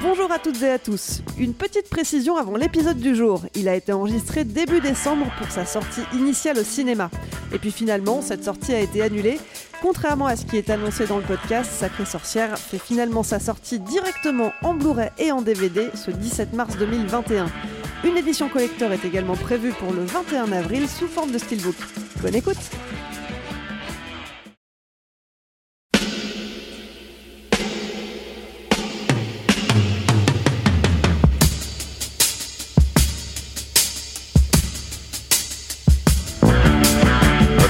Bonjour à toutes et à tous. Une petite précision avant l'épisode du jour. Il a été enregistré début décembre pour sa sortie initiale au cinéma. Et puis finalement, cette sortie a été annulée. Contrairement à ce qui est annoncé dans le podcast, Sacrée Sorcière fait finalement sa sortie directement en Blu-ray et en DVD ce 17 mars 2021. Une édition collector est également prévue pour le 21 avril sous forme de steelbook. Bonne écoute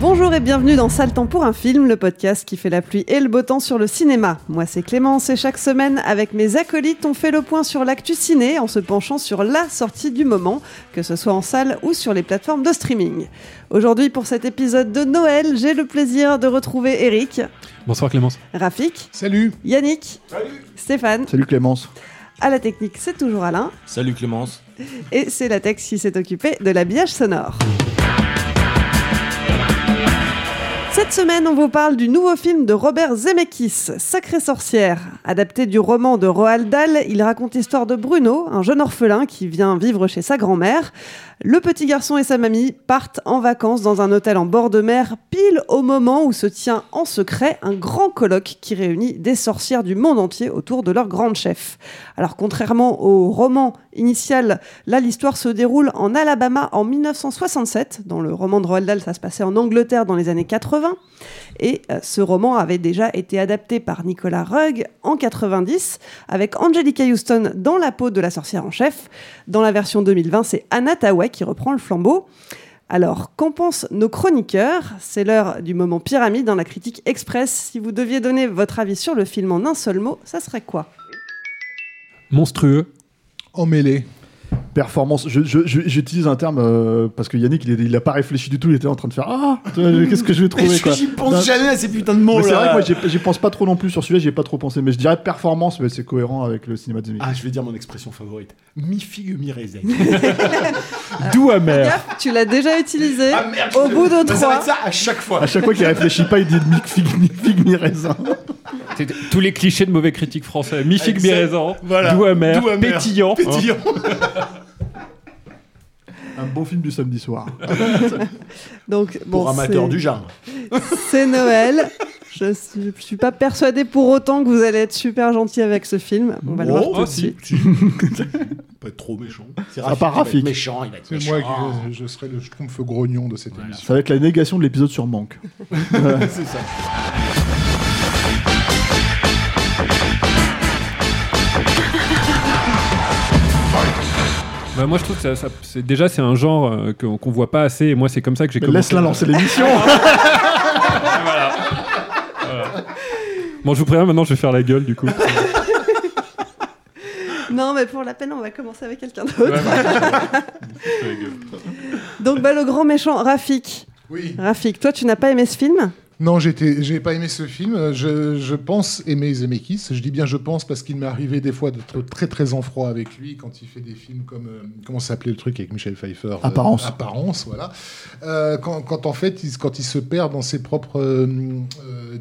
Bonjour et bienvenue dans Sale temps pour un film, le podcast qui fait la pluie et le beau temps sur le cinéma. Moi c'est Clémence et chaque semaine avec mes acolytes on fait le point sur l'actu ciné en se penchant sur la sortie du moment, que ce soit en salle ou sur les plateformes de streaming. Aujourd'hui pour cet épisode de Noël, j'ai le plaisir de retrouver Eric, Bonsoir Clémence. Rafik, Salut Yannick, Stéphane. Salut Clémence. À la technique c'est toujours Alain Salut Clémence. et c'est la Tex qui s'est occupée de l'habillage sonore. Cette semaine, on vous parle du nouveau film de Robert Zemeckis, Sacrée sorcière. Adapté du roman de Roald Dahl, il raconte l'histoire de Bruno, un jeune orphelin qui vient vivre chez sa grand-mère. Le petit garçon et sa mamie partent en vacances dans un hôtel en bord de mer, pile au moment où se tient en secret un grand colloque qui réunit des sorcières du monde entier autour de leur grande chef. Alors contrairement au roman initial, là l'histoire se déroule en Alabama en 1967. Dans le roman de Roald Dahl, ça se passait en Angleterre dans les années 80. Et euh, ce roman avait déjà été adapté par Nicolas Rugg en 90 avec Angelica Houston dans la peau de la sorcière en chef. Dans la version 2020, c'est Anna Tawai qui reprend le flambeau. Alors, qu'en pensent nos chroniqueurs? C'est l'heure du moment pyramide dans la critique express. Si vous deviez donner votre avis sur le film en un seul mot, ça serait quoi? Monstrueux. Emmêlé. Performance. Je- je- je- J'utilise un terme euh, parce que Yannick, il, est- il a pas réfléchi du tout. Il était en train de faire Ah Qu'est-ce que je vais trouver quoi J'y pense Non, jamais à ces putains de mots C'est vrai que moi, j'y- pense pas trop non plus sur celui-là. J'y ai pas trop pensé. Mais je dirais performance, mais c'est cohérent avec le cinéma de Zemeckis. Ah, je vais dire mon expression favorite. Mi figue, mi raisin. Doux amer. Tu l'as déjà utilisé. Ah merde, Au je- bout de Ça va trois. être ça à chaque fois. À chaque fois qu'il réfléchit pas, il dit mi figue, mi figue, mi raisin. C'est Tous les clichés de mauvais critiques français. Mi-figue, Exact. mi-raisin. Voilà. Doux amer. Pétillant. Pétillant. Un bon film du samedi soir. Donc, bon, Pour amateurs c'est- du genre. C'est Noël. Je suis, je suis pas persuadée pour autant que vous allez être super gentil avec ce film. On va le voir Oh, tout de si. suite. Pas être trop méchant. C'est À part il va être Rafik. méchant, il va être C'est méchant. moi qui je serai le schtroumpf grognon de cette émission. Ça va être la négation de l'épisode sur Manque. C'est ça. Bah, moi je trouve que ça, ça- c'est déjà c'est un genre euh, qu'on qu'on voit pas assez et moi c'est comme ça que j'ai Mais commencé. Laisse-la lancer l'émission. Voilà. Voilà. Bon je vous préviens maintenant je vais faire la gueule du coup. Non, mais pour la peine, on va commencer avec quelqu'un d'autre. Donc, bah, le grand méchant, Rafik. Oui. Rafik, toi, tu n'as pas aimé ce film? Non, j'ai pas aimé ce film. Je, je pense aimer Zemeckis. Je dis bien je pense parce qu'il m'est arrivé des fois d'être très très en froid avec lui quand il fait des films comme euh, comment s'appelait le truc avec Michel Pfeiffer. euh, Apparence. apparence, voilà. Euh, quand, quand en fait il, quand il se perd dans ses propres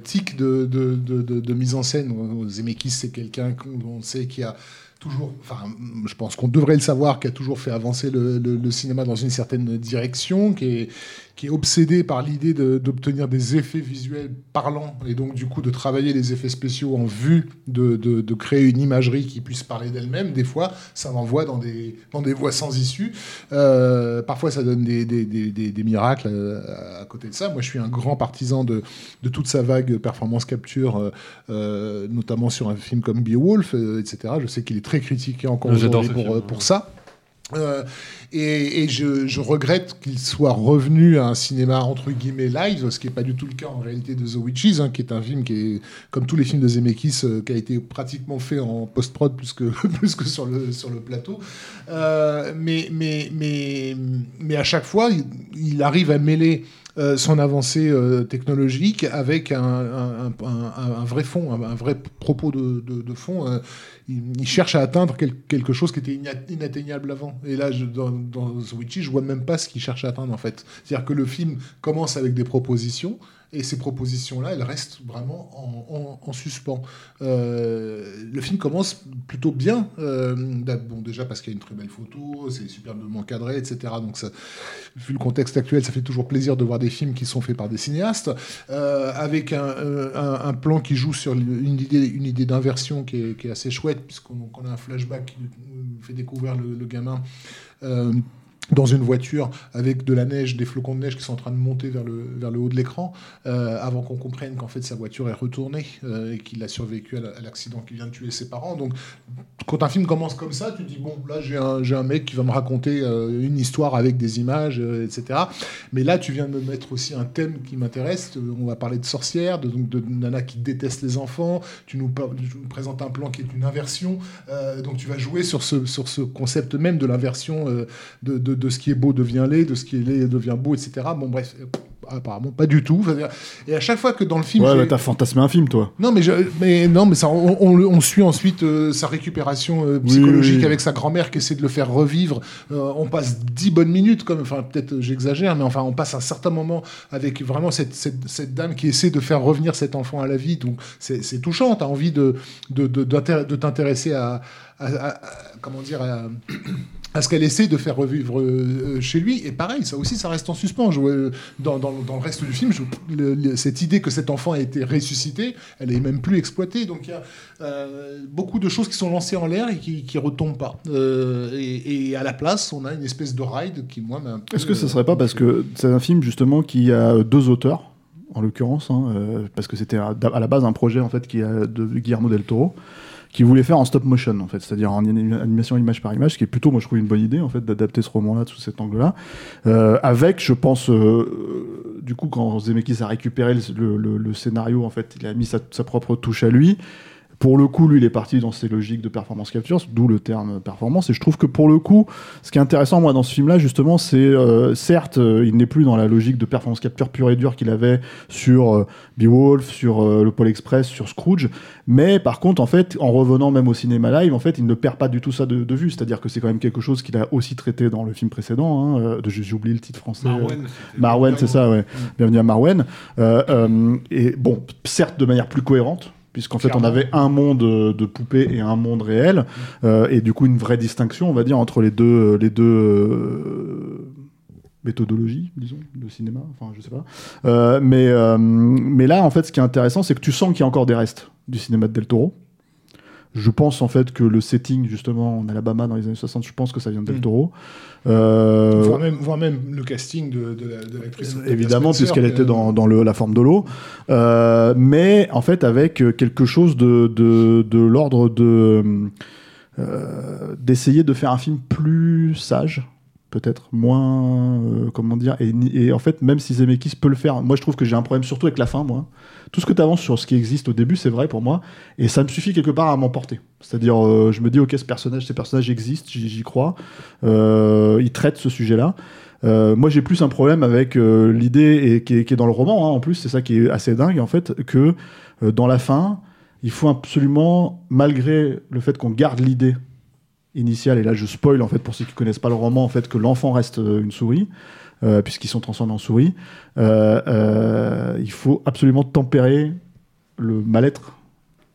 tics de, de, de, de- de mise en scène. Zemeckis c'est quelqu'un qu'on on sait qui a toujours, enfin, je pense qu'on devrait le savoir, qui a toujours fait avancer le, le- le cinéma dans une certaine direction, qui est, qui est obsédé par l'idée de- d'obtenir des effets visuels parlants et donc du coup de travailler les effets spéciaux en vue de, de- de créer une imagerie qui puisse parler d'elle-même. Des fois, ça envoie dans des, dans des voies sans issue. Euh, parfois, ça donne des, des- des- des- miracles euh, à côté de ça. Moi, je suis un grand partisan de, de toute sa vague performance capture, euh, notamment sur un film comme Beowulf, euh, etc. Je sais qu'il est très critiqué encore aujourd'hui pour, pour ça. Euh, et et je, je regrette qu'il soit revenu à un cinéma entre guillemets live, ce qui n'est pas du tout le cas en réalité de The Witches, hein, qui est un film qui est, comme tous les films de Zemeckis, euh, qui a été pratiquement fait en post-prod plus que, plus que sur, le, sur le plateau. Euh, mais, mais, mais, mais à chaque fois, il, il arrive à mêler euh, son avancée euh, technologique avec un, un, vrai fond, un, vrai propos de, de- fond. euh, il, cherche à atteindre quel- quelque chose qui était ina- inatteignable avant. Et là, je, dans, dans The Witches, je vois même pas ce qu'il cherche à atteindre en fait. C'est-à-dire que le film commence avec des propositions. Et ces propositions-là, elles restent vraiment en, en- en suspens. Euh, le film commence plutôt bien. euh, bon, déjà parce qu'il y a une très belle photo, c'est superbement cadré, etc. Donc, vu le contexte actuel, ça fait toujours plaisir de voir des films qui sont faits par des cinéastes, euh, avec un, plan qui joue sur une idée, une idée d'inversion qui est, assez chouette, puisqu'on qu'on a un flashback qui fait découvrir le gamin. Dans une voiture avec de la neige, des flocons de neige qui sont en train de monter vers le, vers le haut de l'écran, euh, avant qu'on comprenne qu'en fait sa voiture est retournée euh, et qu'il a survécu à la- à l'accident qui vient de tuer ses parents. Donc quand un film commence comme ça, tu dis bon là j'ai un, un mec qui va me raconter euh, une histoire avec des images, etc. Mais là tu viens de me mettre aussi un thème qui m'intéresse. On va parler de sorcières, de, donc de nana qui déteste les enfants. Tu nous, tu nous présentes un plan qui est une inversion. Donc tu vas jouer sur ce, sur ce concept même de l'inversion de, de, de ce qui est beau devient laid, de ce qui est laid devient beau, etc. Bon bref, euh, apparemment pas du tout. Et à chaque fois que dans le film... Ouais, bah, t'as fantasmé un film, toi. non, mais, je- mais, non, mais ça, on, on, on suit ensuite euh, sa récupération euh, psychologique oui, oui. avec sa grand-mère qui essaie de le faire revivre. Euh, on passe dix bonnes minutes, comme, enfin peut-être j'exagère, mais enfin on passe un certain moment avec vraiment cette, cette, cette dame qui essaie de faire revenir cet enfant à la vie. Donc c'est touchant. T'as envie de de, de, de t'intéresser à, à- à- à- comment dire à, à ce qu'elle essaie de faire revivre euh, chez lui. Et pareil, ça aussi, ça reste en suspens. Je, vois, dans, dans, dans le reste du film, je- le- le- cette idée que cet enfant a été ressuscité, elle est même plus exploitée. Donc il y a euh, beaucoup de choses qui sont lancées en l'air et qui, qui retombent pas. Euh, et, et à la place, on a une espèce de ride qui, moi, m'a Est-ce que ce euh, serait pas parce que c'est un film justement qui a deux auteurs, en l'occurrence, hein, euh, parce que c'était à, à la base un projet en fait qui a de Guillermo del Toro, qui voulait faire en stop motion en fait, c'est-à-dire en anim- animation image par image, ce qui est plutôt, moi je trouve une bonne idée en fait d'adapter ce roman-là sous cet angle-là, Euh, avec, je pense, euh, du coup quand Zemeckis a récupéré le, scénario en fait, il a mis sa propre touche à lui. Pour le coup, lui, il est parti dans ses logiques de performance capture, d'où le terme performance. Et je trouve que pour le coup, ce qui est intéressant, moi, dans ce film-là, justement, c'est euh, certes, euh, il n'est plus dans la logique de performance capture pure et dure qu'il avait sur euh, Beowulf, sur euh, le Pôle Express, sur Scrooge. Mais par contre, en fait, en revenant même au cinéma live, en fait, il ne perd pas du tout ça de, de vue. C'est-à-dire que c'est quand même quelque chose qu'il a aussi traité dans le film précédent. Hein, euh, de- J'ai oublié le titre français. Marwen, c'est ça, ouais. Bienvenue à Marwen. Euh, euh, et bon, certes, de manière plus cohérente puisqu'en fait on avait un monde euh, de poupées et un monde réel, euh, et du coup une vraie distinction, on va dire, entre les deux, les deux euh, méthodologies, disons, de cinéma, enfin je sais pas. Euh, mais, mais là, en fait, ce qui est intéressant, c'est que tu sens qu'il y a encore des restes du cinéma de Del Toro. Je pense en fait que le setting justement en Alabama dans les années 60, je pense que ça vient de Del Mm. Toro. Euh, Voire même, voire même le casting de, de la- l'actrice. Octavia évidemment Spencer, puisqu'elle que- était dans, dans le, la forme de l'eau, Euh, mais en fait avec euh, quelque chose de, de, de l'ordre de euh, d'essayer de faire un film plus sage peut-être moins euh, comment dire et, en fait même si Zemeckis peut le faire moi je trouve que j'ai un problème surtout avec la fin moi tout ce que tu avances sur ce qui existe au début c'est vrai pour moi et ça me suffit quelque part à m'emporter c'est à dire je me dis ok ce personnage ces personnages existent j'y crois euh, ils traitent ce sujet là euh, moi, j'ai plus un problème avec euh, l'idée qui est, dans le roman. hein, en plus, c'est ça qui est assez dingue en fait, que euh, dans la fin, il faut absolument, malgré le fait qu'on garde l'idée initiale, et là je spoil en fait pour ceux qui connaissent pas le roman, en fait que l'enfant reste euh, une souris. euh, puisqu'ils sont transformés en souris, euh, euh, il faut absolument tempérer le mal-être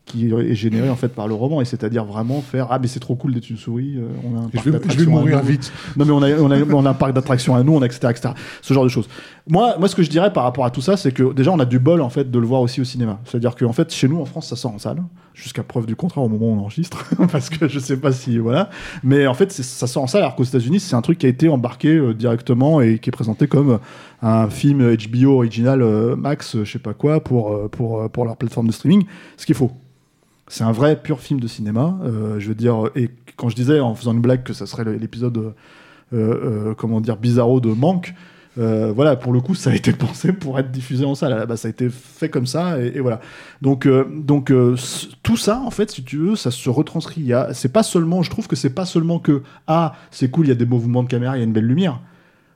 qui est généré en fait par le roman et c'est-à-dire vraiment faire ah mais c'est trop cool d'être une souris on a un Je parc vais- je vais mourir vite. non mais on a, on a, on a un parc d'attractions à nous on a etc etc ce genre de choses. Moi moi ce que je dirais par rapport à tout ça c'est que déjà on a du bol en fait de le voir aussi au cinéma. C'est-à-dire que en fait chez nous en France ça sort en salle jusqu'à preuve du contraire au moment où on enregistre parce que je sais pas si voilà mais en fait ça sort en salle alors qu'aux États-Unis c'est un truc qui a été embarqué euh, directement et qui est présenté comme un film HBO original euh, Max euh, je sais pas quoi pour euh, pour euh, pour leur plateforme de streaming ce qu'il faut c'est un vrai pur film de cinéma. euh, je veux dire, et quand je disais en faisant une blague que ça serait l'épisode, euh, euh, comment dire, bizarro de Manque, euh, voilà, pour le coup, ça a été pensé pour être diffusé en salle. Bah, ça a été fait comme ça, et, voilà. Donc, euh, donc euh, tout ça, en fait, si tu veux, ça se retranscrit. C'est pas seulement, je trouve que c'est pas seulement que ah, c'est cool, il y a des beaux mouvements de caméra, il y a une belle lumière.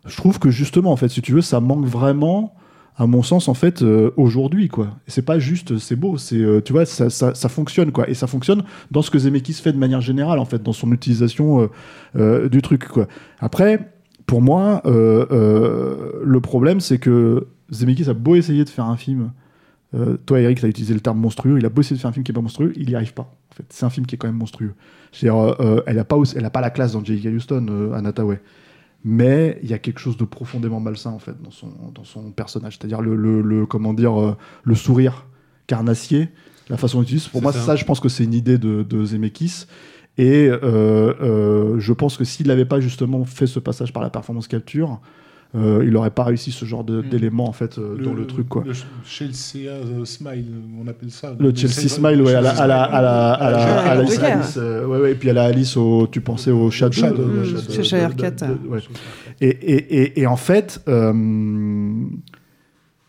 Je trouve que justement, en fait, si tu veux, ça manque vraiment à mon sens, en fait, aujourd'hui, quoi. C'est pas juste, c'est beau, c'est, tu vois, ça, ça, ça fonctionne, quoi. Et ça fonctionne dans ce que Zemeckis fait de manière générale, en fait, dans son utilisation du truc, quoi. Après, pour moi, euh, euh, le problème, c'est que Zemeckis a beau essayer de faire un film. euh, toi, Eric, tu as utilisé le terme monstrueux. Il a beau essayer de faire un film qui est pas monstrueux, il y arrive pas. En fait, c'est un film qui est quand même monstrueux. Euh, elle a pas, aussi- elle a pas la classe dans J.K. Houston, Anna Tawai mais il y a quelque chose de profondément malsain en fait dans son, dans son personnage c'est-à-dire le, le, le- comment dire euh, le sourire carnassier la façon d'utiliser pour moi ça. ça. je pense que c'est une idée de, de Zemeckis et euh, euh, je pense que s'il n'avait pas justement fait ce passage par la performance capture euh, il n'aurait pas réussi ce genre de- d'éléments en fait euh, dans le truc quoi Le Chelsea Smile, on appelle ça. le Chelsea Smile, ouais, à la, à la, à la, à la, à la- Joker. Alice, euh, ouais, ouais, et puis à la Alice, au, tu pensais au Shadow, Shadow, ouais, Shadow, Shadow. Chez Shire de- de- ouais. Et, et, et, et en fait, euh,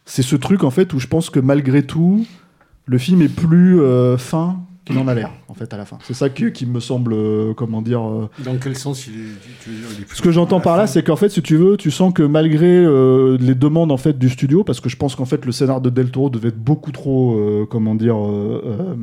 c'est ce truc en fait où je pense que malgré tout, le film est plus euh, fin qu'il en a l'air en fait à la fin. C'est ça qui, qui me semble, euh, comment dire. euh, Dans quel sens il est, tu veux dire, il est plus ce que j'entends par là, c'est qu'en fait, si tu veux, tu sens que malgré euh, les demandes en fait du studio, parce que je pense qu'en fait le scénar de Del Toro devait être beaucoup trop, euh, comment dire, euh, euh,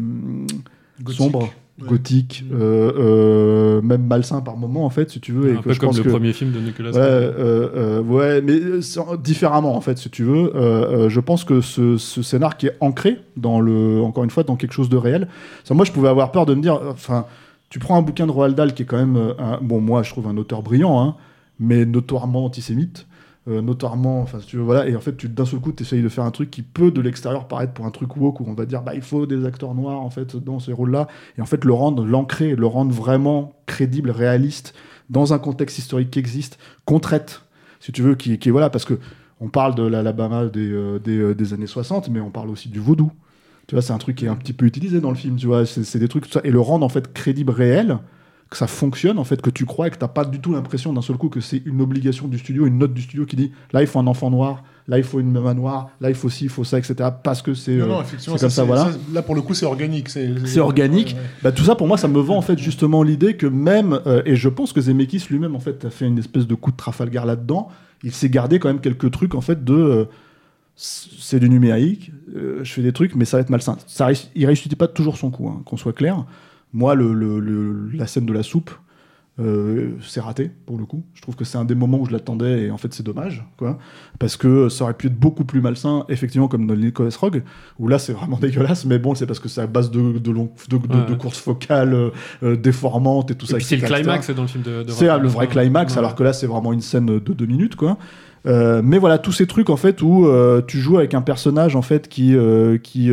Gothique. Ouais. gothique, euh, euh, même malsain par moment en fait, si tu veux. et Un que peu je comme pense le que- premier film de Nicolas Ouais, euh, euh, ouais, mais sans- différemment en fait, si tu veux. Euh, euh, je pense que ce, ce scénar qui est ancré dans le, encore une fois, dans quelque chose de réel. Ça, moi, je pouvais avoir peur de me dire, enfin, tu prends un bouquin de Roald Dahl qui est quand même, un- bon, moi, je trouve un auteur brillant, hein, mais notoirement antisémite. Euh, notoirement, enfin, si tu veux, voilà, et en fait, tu d'un seul coup, tu essayes de faire un truc qui peut de l'extérieur paraître pour un truc woke où on va dire, bah, il faut des acteurs noirs en fait dans ces rôles-là, et en fait, le rendre, l'ancrer, le rendre vraiment crédible, réaliste, dans un contexte historique qui existe, qu'on traite, si tu veux, qui, qui voilà, parce que on parle de l'Alabama des, euh, des, euh, des années 60, mais on parle aussi du vaudou. Tu vois, c'est un truc qui est un petit peu utilisé dans le film, tu vois, c'est des trucs, et le rendre en fait crédible, réel, que ça fonctionne, en fait, que tu crois et que t'as pas du tout l'impression d'un seul coup que c'est une obligation du studio, une note du studio qui dit là il faut un enfant noir, là il faut une maman noire, là il faut ci, il faut ça, etc. Parce que c'est euh, comme ça, c'est- voilà. Là, pour le coup, c'est organique. C'est organique. Ouais, ouais. Bah, tout ça, pour moi, ça me vend en fait justement l'idée que même, euh, et je pense que Zemeckis lui-même en fait a fait une espèce de coup de Trafalgar là-dedans. Il s'est gardé quand même quelques trucs en fait de, euh, c'est du numérique, euh, je fais des trucs, mais ça va être malsain. Ça, il réussit pas toujours son coup, hein, qu'on soit clair. Moi, le, le- le- la scène de la soupe, euh, c'est raté pour le coup. Je trouve que c'est un des moments où je l'attendais et en fait c'est dommage, quoi, parce que ça aurait pu être beaucoup plus malsain, effectivement comme dans Nicolas Rogue, où là c'est vraiment dégueulasse, mais bon c'est parce que c'est à base de de, long- de, de- Ouais. de courses focales euh, déformantes et tout Et ça. c'est le climax etc. dans le film de. C'est le vrai climax, Ouais. alors que là c'est vraiment une scène de deux minutes, quoi. Euh, mais voilà tous ces trucs en fait où tu joues avec un personnage en fait qui qui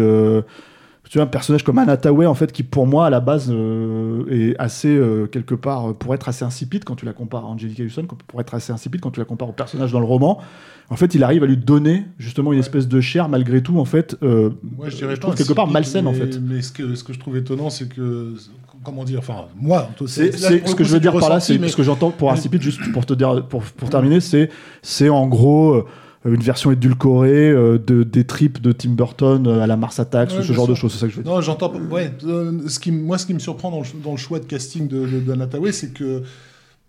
tu vois un personnage comme Anataway en fait qui pour moi à la base euh, est assez euh, quelque part euh, pour être assez insipide quand tu la compares à Angelica Houston pour être assez insipide quand tu la compares au personnage dans le roman en fait il arrive à lui donner justement une espèce de chair malgré tout en fait Moi, je dirais je trouve quelque part malsaine en fait Mais ce que, ce que je trouve étonnant, c'est que. Comment dire Enfin, moi, C'est, ce que je veux dire par là, c'est ce que j'entends pour insipide, juste pour te dire, pour, pour terminer, c'est, c'est en gros une version édulcorée euh, de, des tripes de Tim Burton euh, à la Mars Attacks Ouais, ou ce genre de choses, c'est ça que je veux dire. Non, j'entends. pas- Ouais, euh, ce qui, moi, ce qui me surprend dans le, dans le choix de casting de, de, d'Anna Tawai, c'est que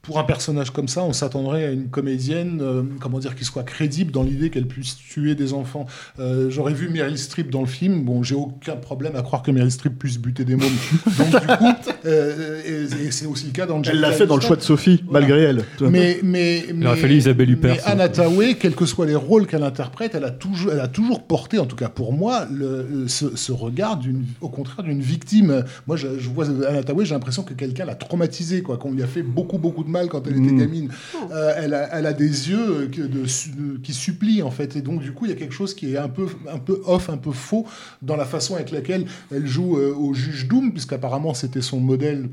pour un personnage comme ça, on s'attendrait à une comédienne, euh, comment dire, qui soit crédible dans l'idée qu'elle puisse tuer des enfants. Euh, J'aurais vu Meryl Streep dans le film. Bon, j'ai aucun problème à croire que Meryl Streep puisse buter des mômes. Donc du coup, euh, et, et c'est aussi le cas dans. Elle l'a fait dans le choix de Sophie, malgré elle. Mais mais Il aurait fallu Isabelle Huppert. mais Anna Thaoué, quels que soient les rôles qu'elle interprète, elle a toujours, elle a toujours porté, en tout cas pour moi, le, ce, ce regard d'une, au contraire d'une victime. Moi, je, je vois Anna Thaoué, j'ai l'impression que quelqu'un l'a traumatisée, quoi, qu'on lui a fait beaucoup beaucoup de mal quand elle était Mm. gamine. Euh, elle, a, elle a des yeux que de, su- de- qui supplient en fait, et donc du coup, il y a quelque chose qui est un peu, un peu off, un peu faux dans la façon avec laquelle elle joue euh, au juge Doom, puisqu'apparemment c'était son modèle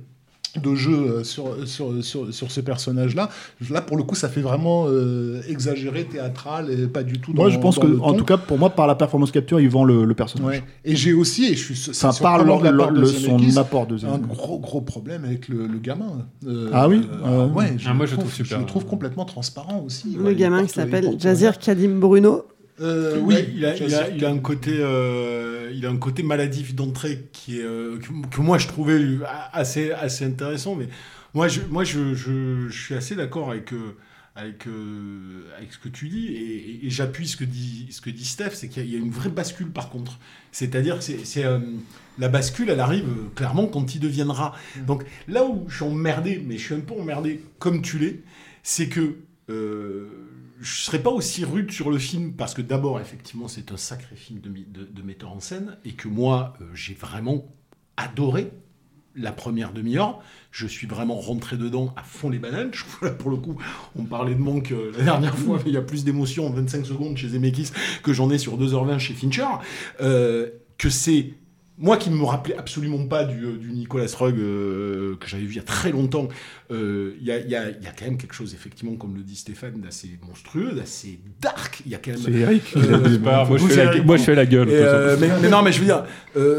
de jeu euh, sur, sur, sur, sur ce personnage-là. Là, pour le coup, ça fait vraiment euh, exagéré, théâtral, et pas du tout dans Moi, je pense dans que, en ton. tout cas, pour moi, par la performance capture, ils vendent le, le personnage. Ouais. Et j'ai aussi, et je suis Ça parle de la part le- de le- son apport de un gros gros problème avec le, le gamin. Euh, Ah oui euh, Euh, Ouais, je Ah, moi, le je trouve, trouve super. Je le trouve complètement transparent aussi. Le Ouais, gamin porte- qui s'appelle Jazir Kadim Bruno. Euh, Oui, oui, il a, il, a, Jazir il a un côté, euh, il a un côté maladif d'entrée qui est euh, que, que moi je trouvais assez assez intéressant. Mais moi, je, moi, je, je, je suis assez d'accord avec. avec, avec ce que tu dis et, et- et j'appuie ce que dit ce que dit Steph c'est qu'il y, a- il y a une vraie bascule par contre c'est-à-dire que c'est, la bascule elle arrive clairement quand il deviendra donc là où je suis emmerdé mais je suis un peu emmerdé comme tu l'es c'est que je serais pas aussi rude sur le film parce que d'abord effectivement c'est un sacré film de, metteur en scène et que moi euh, j'ai vraiment adoré la première demi-heure. Je suis vraiment rentré dedans à fond les bananes. Je pour le coup, on parlait de manque euh, la dernière fois, mais il y a plus d'émotion en 25 secondes chez Zemeckis que j'en ai sur 2h20 chez Fincher. Euh, que c'est moi qui ne me rappelais absolument pas du, euh, du Nicolas Rugg euh, que j'avais vu il y a très longtemps, euh, il y, a, il y a- il y a quand même quelque chose, effectivement, comme le dit Stéphane, d'assez monstrueux, d'assez dark. Il y a quand même. C'est Eric. Euh, moi, je fais la- Eric, moi, je pardon. fais la gueule, Et, mais, mais non, mais je veux dire,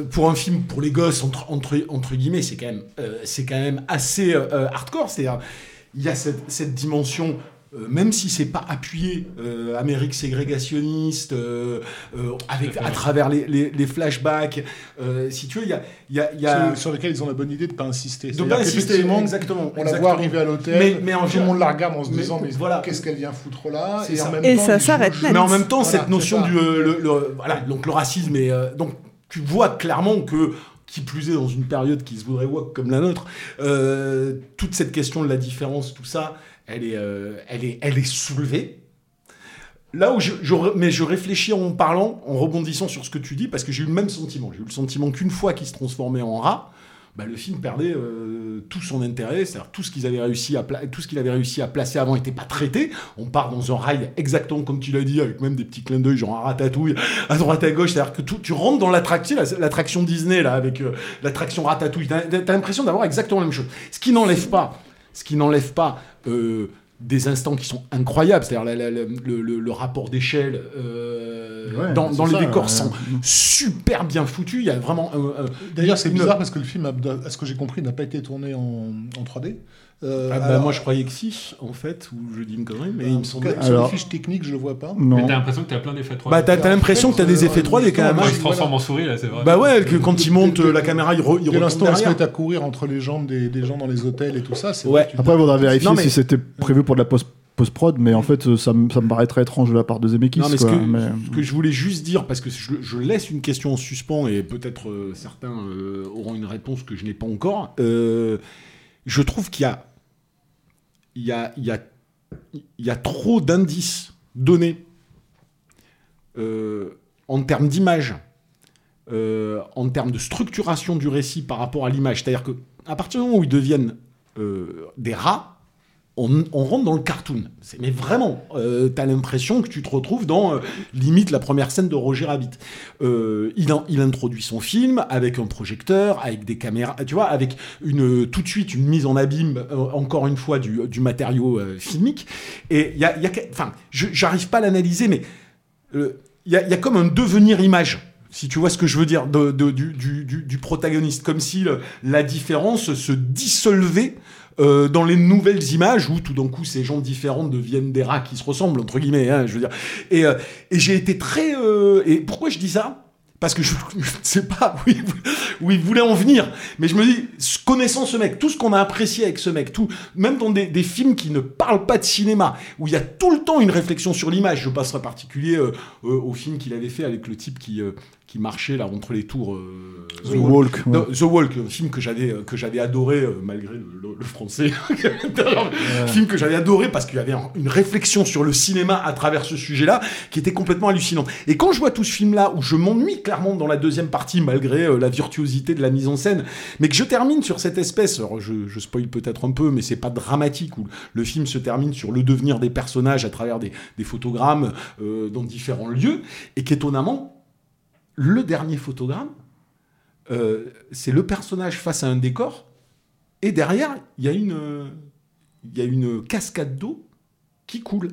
pour un film pour les gosses, entre, entre, entre guillemets, c'est quand, même, c'est quand même assez hardcore. C'est-à-dire, il y a cette, cette dimension. Euh, même si c'est pas appuyé, euh, Amérique ségrégationniste, euh, euh, avec à travers les, les, les flashbacks, euh, si tu veux, il y a, il y a, il y a- sur, sur lequel ils ont la bonne idée de pas insister. De pas insister, exactement, On la voit arriver à l'hôtel, Mais- mais en tout le monde la regarde en se mais- disant mais voilà. qu'est-ce qu'elle vient foutre là et, en ça. même Et temps, ça il s'arrête joue- net. Mais en même temps, Voilà, cette notion du ça. euh, le, le- voilà, donc le racisme et euh, donc tu vois clairement que qui plus est dans une période qui se voudrait woke comme la nôtre, euh, toute cette question de la différence, tout ça, elle est, euh, elle est, elle est soulevée. Là où je, mais je réfléchis en parlant, en rebondissant sur ce que tu dis, parce que j'ai eu le même sentiment. J'ai eu le sentiment qu'une fois qu'il se transformait en rat, bah, le film perdait euh, tout son intérêt, c'est-à-dire tout ce tout ce qu'il avait réussi à placer avant n'était pas traité. On part dans un rail exactement comme tu l'as dit, avec même des petits clins d'œil, genre un ratatouille à droite à gauche, c'est-à-dire que tu rentres dans l'attraction, la- l'attraction Disney là, avec euh, l'attraction ratatouille, t'as as, l'impression d'avoir exactement la même chose. Ce qui n'enlève pas, ce qui n'enlève pas. euh, des instants qui sont incroyables, c'est-à-dire le, le- le rapport d'échelle euh, Ouais, dans, dans les ça, décors ouais. sont super bien foutus. Il y a vraiment. euh, euh, D'ailleurs, c'est bizarre parce que le film, a- à ce que j'ai compris, n'a pas été tourné en, en 3D. Euh, Ah bah, alors- moi, je croyais que si, en fait, ou je dis une connerie, mais il me semblait. Sur Alors- les fiches techniques, je le vois pas. Mais Non. t'as l'impression que t'as plein d'effets 3D. Bah, t'as l'impression que t'as des effets 3D quand même. Il se transforme en souris, là, c'est vrai. Bah ouais, que quand il monte la caméra, il, re, il l'instant ils se derrière. mettent à courir entre les jambes des, des gens dans les hôtels et tout ça, c'est Ouais. Après, il faudra vérifier Non, mais- si c'était prévu pour de la post- post-prod, mais en fait, ça, me- ça me paraît très étrange de la part de Zemeckis. Non, mais ce quoi, que, mais- ce que je voulais juste dire, parce que je, je laisse une question en suspens et peut-être euh, certains euh, auront une réponse que je n'ai pas encore. euh, je trouve qu'il y a, il y a, trop d'indices donnés euh, en termes d'image, euh, en termes de structuration du récit par rapport à l'image. C'est-à-dire que à partir du moment où ils deviennent euh, des rats, on, rentre dans le cartoon. Mais vraiment, euh, t'as l'impression que tu te retrouves dans euh, limite la première scène de Roger Rabbit. Euh, il, introduit son film avec un projecteur, avec des caméras, tu vois, avec une tout de suite une mise en abîme, euh, encore une fois, du, matériau filmique. Et il y a, y enfin, j'arrive pas à l'analyser, mais il y, a, comme un devenir image. Si tu vois ce que je veux dire, du, protagoniste, comme si la différence se dissolvait euh, dans les nouvelles images où tout d'un coup ces gens différents deviennent des rats qui se ressemblent entre guillemets. hein, je veux dire. Et, euh, et j'ai été très. euh, et pourquoi je dis ça? Parce que je ne sais pas où il, où il voulait en venir. Mais je me dis, connaissant ce mec, tout ce qu'on a apprécié avec ce mec, tout, même dans des, des films qui ne parlent pas de cinéma, où il y a tout le temps une réflexion sur l'image, je passerai en particulier euh, euh, au film qu'il avait fait avec le type qui, euh, qui marchait là entre les tours. The Walk, ouais. Non, The Walk, un film que j'avais que j'avais adoré malgré le, le- le français. Un film que j'avais adoré parce qu'il y avait un- une réflexion sur le cinéma à travers ce sujet-là qui était complètement hallucinante. Et quand je vois tout ce film-là où je m'ennuie dans la deuxième partie malgré euh, la virtuosité de la mise en scène, mais que je termine sur cette espèce, alors je, je spoil peut-être un peu, mais c'est pas dramatique où le film se termine sur le devenir des personnages à travers des, photogrammes euh, dans différents lieux et qu'étonnamment le dernier photogramme, euh, c'est le personnage face à un décor, et derrière, il y a une, il y une cascade d'eau qui coule.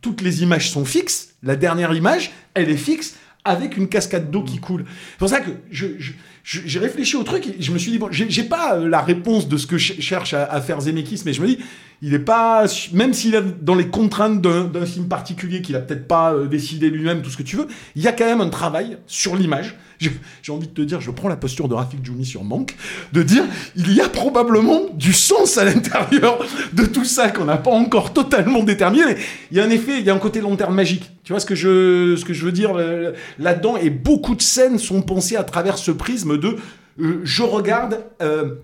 Toutes les images sont fixes. La dernière image, elle est fixe avec une cascade d'eau qui coule. C'est pour ça que je, je- je- j'ai réfléchi au truc et je me suis dit bon, j'ai j'ai pas euh, la réponse de ce que ch- cherche à, à faire Zemeckis, mais je me dis il est pas même s'il est dans les contraintes d'un film particulier qu'il a peut-être pas euh, décidé lui-même tout ce que tu veux, il y a quand même un travail sur l'image. J'ai j'ai envie de te dire, je prends la posture de Rafik Djoumi sur Manque, de dire il y a probablement du sens à l'intérieur de tout ça qu'on n'a pas encore totalement déterminé. Mais il y a un effet, il y a un côté long terme magique. Tu vois ce que je, ce que je veux dire euh, là-dedans? Et beaucoup de scènes sont pensées à travers ce prisme de euh, je regarde euh,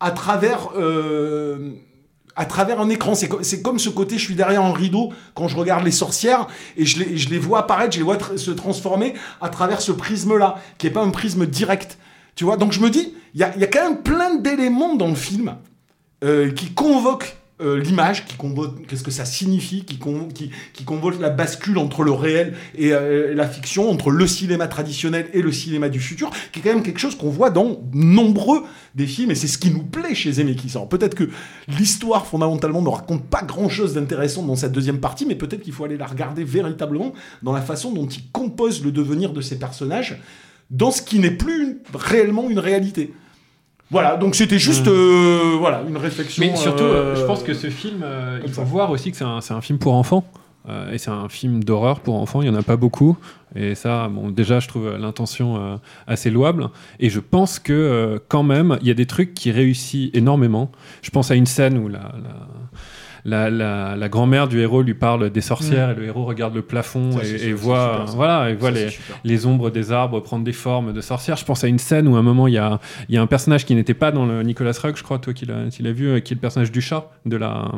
à travers. euh, à travers un écran. C'est co- c'est comme ce côté, je suis derrière un rideau quand je regarde les sorcières et je les, vois apparaître, je les vois se transformer à travers ce prisme-là, qui n'est pas un prisme direct. Tu vois, donc je me dis, il y a, y a quand même plein d'éléments dans le film euh, qui convoquent euh, l'image, qui convoquent qu'est-ce que ça signifie, qui, con- qui, la bascule entre le réel et euh, la fiction, entre le cinéma traditionnel et le cinéma du futur, qui est quand même quelque chose qu'on voit dans nombreux des films, et c'est ce qui nous plaît chez Zemeckis. Alors peut-être que l'histoire fondamentalement ne raconte pas grand-chose d'intéressant dans cette deuxième partie, mais peut-être qu'il faut aller la regarder véritablement dans la façon dont il compose le devenir de ces personnages, dans ce qui n'est plus réellement une réalité. Voilà, donc c'était juste euh, voilà, une réflexion. Mais surtout, euh, euh, je pense que ce film, euh, il faut ça. voir aussi que c'est un, c'est un film pour enfants. Euh, et c'est un film d'horreur pour enfants, il n'y en a pas beaucoup. Et ça, bon, déjà, je trouve l'intention euh, assez louable. Et je pense que, euh, quand même, il y a des trucs qui réussissent énormément. Je pense à une scène où la, la, la, la- la grand-mère du héros lui parle des sorcières Mm. et le héros regarde le plafond Ça, et, voit, super, voilà, et voit Ça, les, les ombres des arbres prendre des formes de sorcières. Je pense à une scène où à un moment il y a, y a un personnage qui n'était pas dans le Nicolas Rugg, je crois, toi qui l'as vu, euh, qui est le personnage du chat de la,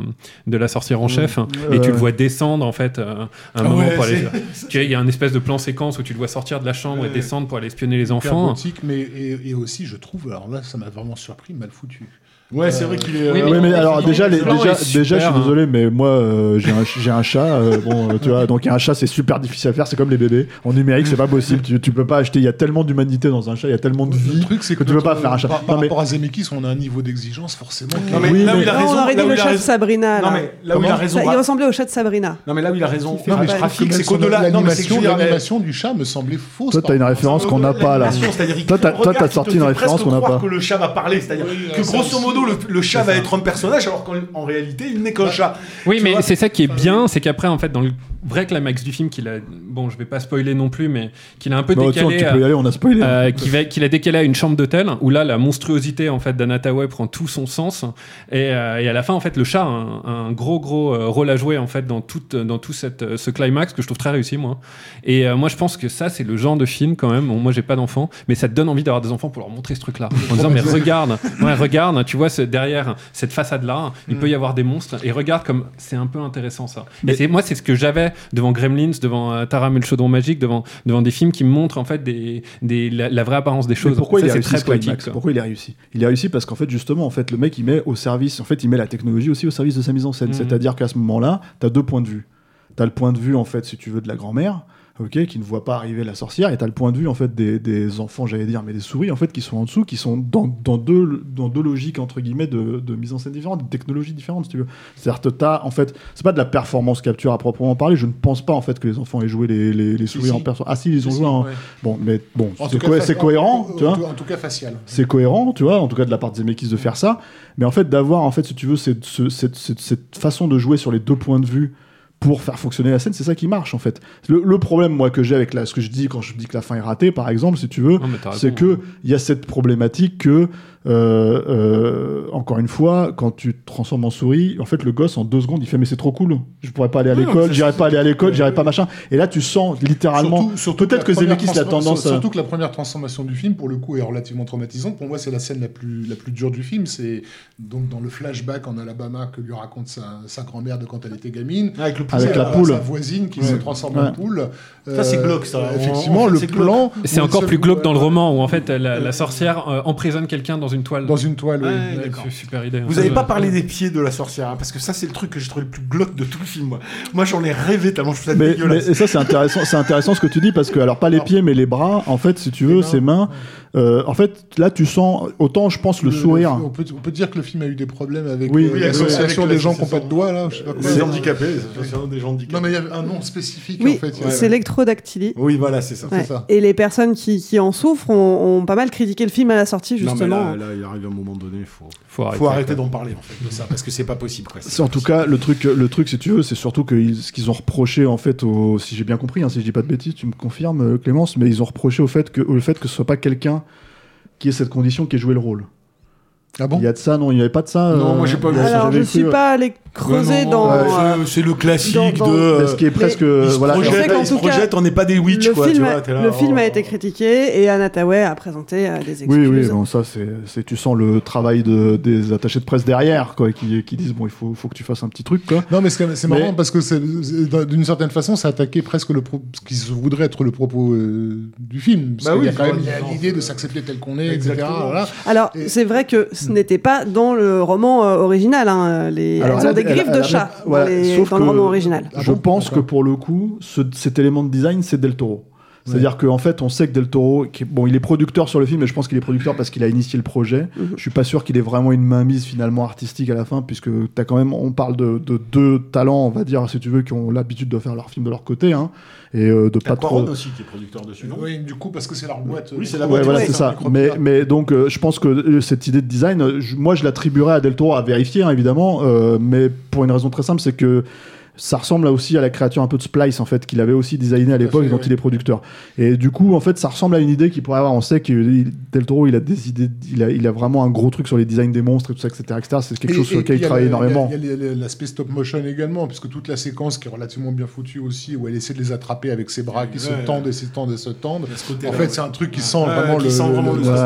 de la sorcière en Mm. chef. Et tu le vois descendre en fait euh, un Ah moment ouais, pour aller. Tu il y a un espèce de plan séquence où tu le vois sortir de la chambre et descendre pour aller espionner les enfants. mais et, et aussi, je trouve, alors là, ça m'a vraiment surpris, mal foutu. Ouais, c'est vrai qu'il est. Oui, euh, mais alors déjà, le les- déjà, déjà, je suis hein. désolé, mais moi, euh, j'ai un, j'ai un chat. euh, bon, tu vois, donc un chat, c'est super difficile à faire. C'est comme les bébés. En numérique, c'est pas possible. Tu, tu peux pas acheter. Il y a tellement d'humanité dans un chat. Il y a tellement de Le vie truc, c'est que, que tu peux pas faire un chat. Par, par Non, mais- rapport à Zemeckis, on a un niveau d'exigence forcément. qui Non, mais Oui, là où mais- il a Non, raison. on aurait là dit où le il a chat de raison- Sabrina. Non, là. mais là où il a Comment raison. Ça- il ressemblait au chat de Sabrina. Non, mais là où il a raison. Non, mais Rafik, c'est qu'au-delà. Non, mais c'est que je L'animation veux dire, l'animation du chat me semblait fausse. Toi, t'as une référence qu'on n'a pas là. Toi, t'as- le toi, t'as sorti une référence qu'on n'a pas. que le chat va parler, c'est-à-dire Oui, que ça grosso aussi. Le, le chat va ça. être un personnage alors qu'en en réalité il n'est qu'un chat. Oui, Tu mais c'est ça qui est bien, c'est qu'après, en fait, dans le vrai climax du film, qu'il a, bon, je vais pas spoiler non plus, mais qu'il a un peu tiens, décalé. tu peux y aller. On a spoilé. euh, qu'il a décalé à une chambre d'hôtel où là la monstruosité en fait d'Anataway prend tout son sens et, euh, et à la fin en fait le chat a un, un gros gros euh, rôle à jouer en fait dans tout dans tout cette, euh, ce climax que je trouve très réussi moi et euh, moi je pense que ça c'est le genre de film quand même bon, moi j'ai pas d'enfants mais ça te donne envie d'avoir des enfants pour leur montrer ce truc là en disant mais regarde ouais, regarde tu vois ce- derrière cette façade là il peut y avoir des monstres et regarde comme c'est un peu intéressant ça et c'est moi c'est ce que j'avais devant Gremlins devant euh, Taram et le chaudron magique devant devant des films qui montrent en fait des, des la, la vraie apparence des Mais choses pourquoi Ça, il réussi très poétique. Pourquoi il a réussi? Il a réussi parce qu'en fait justement en fait le mec il met au service en fait il met la technologie aussi au service de sa mise en scène. Mhm. C'est-à-dire qu'à ce moment-là, tu as deux points de vue. Tu as le point de vue en fait si tu veux de la grand-mère ok, qui ne voit pas arriver la sorcière, et tu as le point de vue en fait des, des enfants, j'allais dire, mais des souris en fait qui sont en dessous, qui sont dans, dans deux, dans deux logiques entre guillemets de, de mise en scène différentes, de technologies différentes, si tu veux. C'est-à-dire que t'as, en fait, c'est pas de la performance capture à proprement parler. Je ne pense pas en fait que les enfants aient joué les, les, les souris si. en personne. Ah si, ils ont joué. en... ouais. Bon, mais bon, c'est co- cohérent, en- tu vois en- tout cas, facial. c'est cohérent, tu vois, en tout cas de la part de Zemeckis de faire ça. Mais en fait, d'avoir, en fait, si tu veux, cette, ce- cette, cette- cette façon de jouer sur les deux points de vue pour faire fonctionner la scène, c'est ça qui marche en fait. Le, le problème moi que j'ai avec la, ce que je dis quand je dis que la fin est ratée, par exemple, si tu veux, c'est que il y a cette problématique que encore une fois, quand tu te transformes en souris, en fait le gosse en deux secondes il fait mais c'est trop cool, je pourrais pas aller à l'école, j'irai pas aller à l'école, j'irai pas machin. Et là tu sens littéralement, Surtout- surtout peut-être que Zemeckis a tendance, à- Surtout que la première transformation du film, pour le coup, est relativement traumatisante. Pour moi, c'est la scène la plus, la plus dure du film. C'est donc dans le flashback en Alabama que lui raconte sa, sa grand-mère de quand elle était gamine. Avec le poulet, Avec la Sa- poule. Sa voisine qui Ouais. se transforme Ouais. en poule. Ça, c'est Euh, glauque, ça. euh, En- Effectivement, en fait, le plan. C'est encore plus glauque dans le euh, roman où en fait la, la sorcière euh, emprisonne quelqu'un dans une toile. Dans une toile, oui. Ouais, Ouais, d'accord. c'est super idée. Vous Ça, avez je- pas parlé des pieds de la sorcière, hein, parce que ça, c'est le truc que j'ai trouvé le plus glauque de tout le film. Moi, moi j'en ai rêvé tellement je trouve ça Mais, dégueulasse. mais- et ça c'est intéressant, c'est intéressant ce que tu dis parce que alors pas les Alors- pieds mais les bras, en fait si tu veux, ses mains. Euh, en fait là tu sens autant je pense le, Le- sourire. On peut, on peut dire que le film a eu des problèmes avec Oui, euh, oui, l'association avec des gens qui n'ont pas de doigts, là. Je sais pas quoi. Les handicapés, les associations des gens handicapés. Non, mais il y avait un nom spécifique, Oui, en fait. c'est l'électrodactylie. Oui, voilà, c'est ça. Ouais. ça. Et les personnes qui, qui en souffrent ont, ont pas mal critiqué le film à la sortie, Non, mais justement. là, là, il arrive un moment donné, il faut, Faut arrêter. faut arrêter d'en parler en fait de ça, parce que c'est pas possible. Quoi. C'est en tout cas le truc, le truc si tu veux, c'est surtout que ils- ce qu'ils ont reproché en fait, au, si j'ai bien compris, hein, si je dis pas de bêtises, tu me confirmes euh, Clémence, mais ils ont reproché au fait que, au fait que ce soit pas quelqu'un qui ait cette condition qui ait joué le rôle. Ah bon Il y a de ça, non Il n'y avait pas de ça Non, euh, moi, j'ai pas vu. Alors, je cru, suis pas allé creuser Non, dans. ouais, euh, c'est- le classique dans- dans- de. Mais ce qui est presque, il se voilà, projette, il se tout cas, projette, on n'est pas des witch, le quoi. film, tu a, vois, t'es là, le oh. film a été critiqué et Anna Tawai a présenté euh, des excuses. Oui, oui, bon, ça, c'est, tu sens le travail de, des attachés de presse derrière, quoi, qui, qui disent, bon, il faut, faut que tu fasses un petit truc, quoi. Non, mais c'est Mais- marrant parce que c'est- d'une certaine façon, ça attaquait presque le pro- ce qui se voudrait être le propos euh, du film. Parce Bah y oui, a quand même il y a non, l'idée de s'accepter tel qu'on est, etc. Alors, c'est vrai que ce n'était pas dans le roman euh, original. hein, les... Alors, Elles ont elle- des griffes elle de chat voilà, dans, les- sauf dans le roman original. Je pense que pour le coup, ce- cet élément de design, c'est Del Toro. C'est-à-dire qu'en fait, on sait que Del Toro, qui est- bon, il est producteur sur le film, mais je pense qu'il est producteur parce qu'il a initié le projet. Mhm. Je suis pas sûr qu'il ait vraiment une mainmise finalement artistique à la fin, puisque as quand même, on parle de, de deux talents, on va dire, si tu veux, qui ont l'habitude de faire leur film de leur côté, hein, et euh, de pas trop. Aussi qui est producteur dessus, non Oui, du coup, parce que c'est leur boîte. Oui, euh, c'est la boîte. voilà, Ouais, c'est c'est ça. Mais, donc, euh, je pense que euh, cette idée de design, je- moi, je l'attribuerais à Del Toro à vérifier, hein, évidemment, euh, mais pour une raison très simple, c'est que ça ressemble là aussi à la créature un peu de Splice, en fait, qu'il avait aussi designé à l'époque, dont oui. il est producteur. Et du coup, en fait, ça ressemble à une idée qu'il pourrait avoir. On sait que Del Toro, il a des idées, il a, il a vraiment un gros truc sur les designs des monstres et tout ça, etc. etc. C'est quelque Et- chose sur lequel il travaille énormément. Il y a, l'aspect stop motion également, puisque toute la séquence qui est relativement bien foutue aussi, où elle essaie de les attraper avec ses bras qui se Ouais. tendent et se tendent et se tendent. En fait, ouais. c'est un truc qui Ouais. sent Ouais, vraiment qui le, stop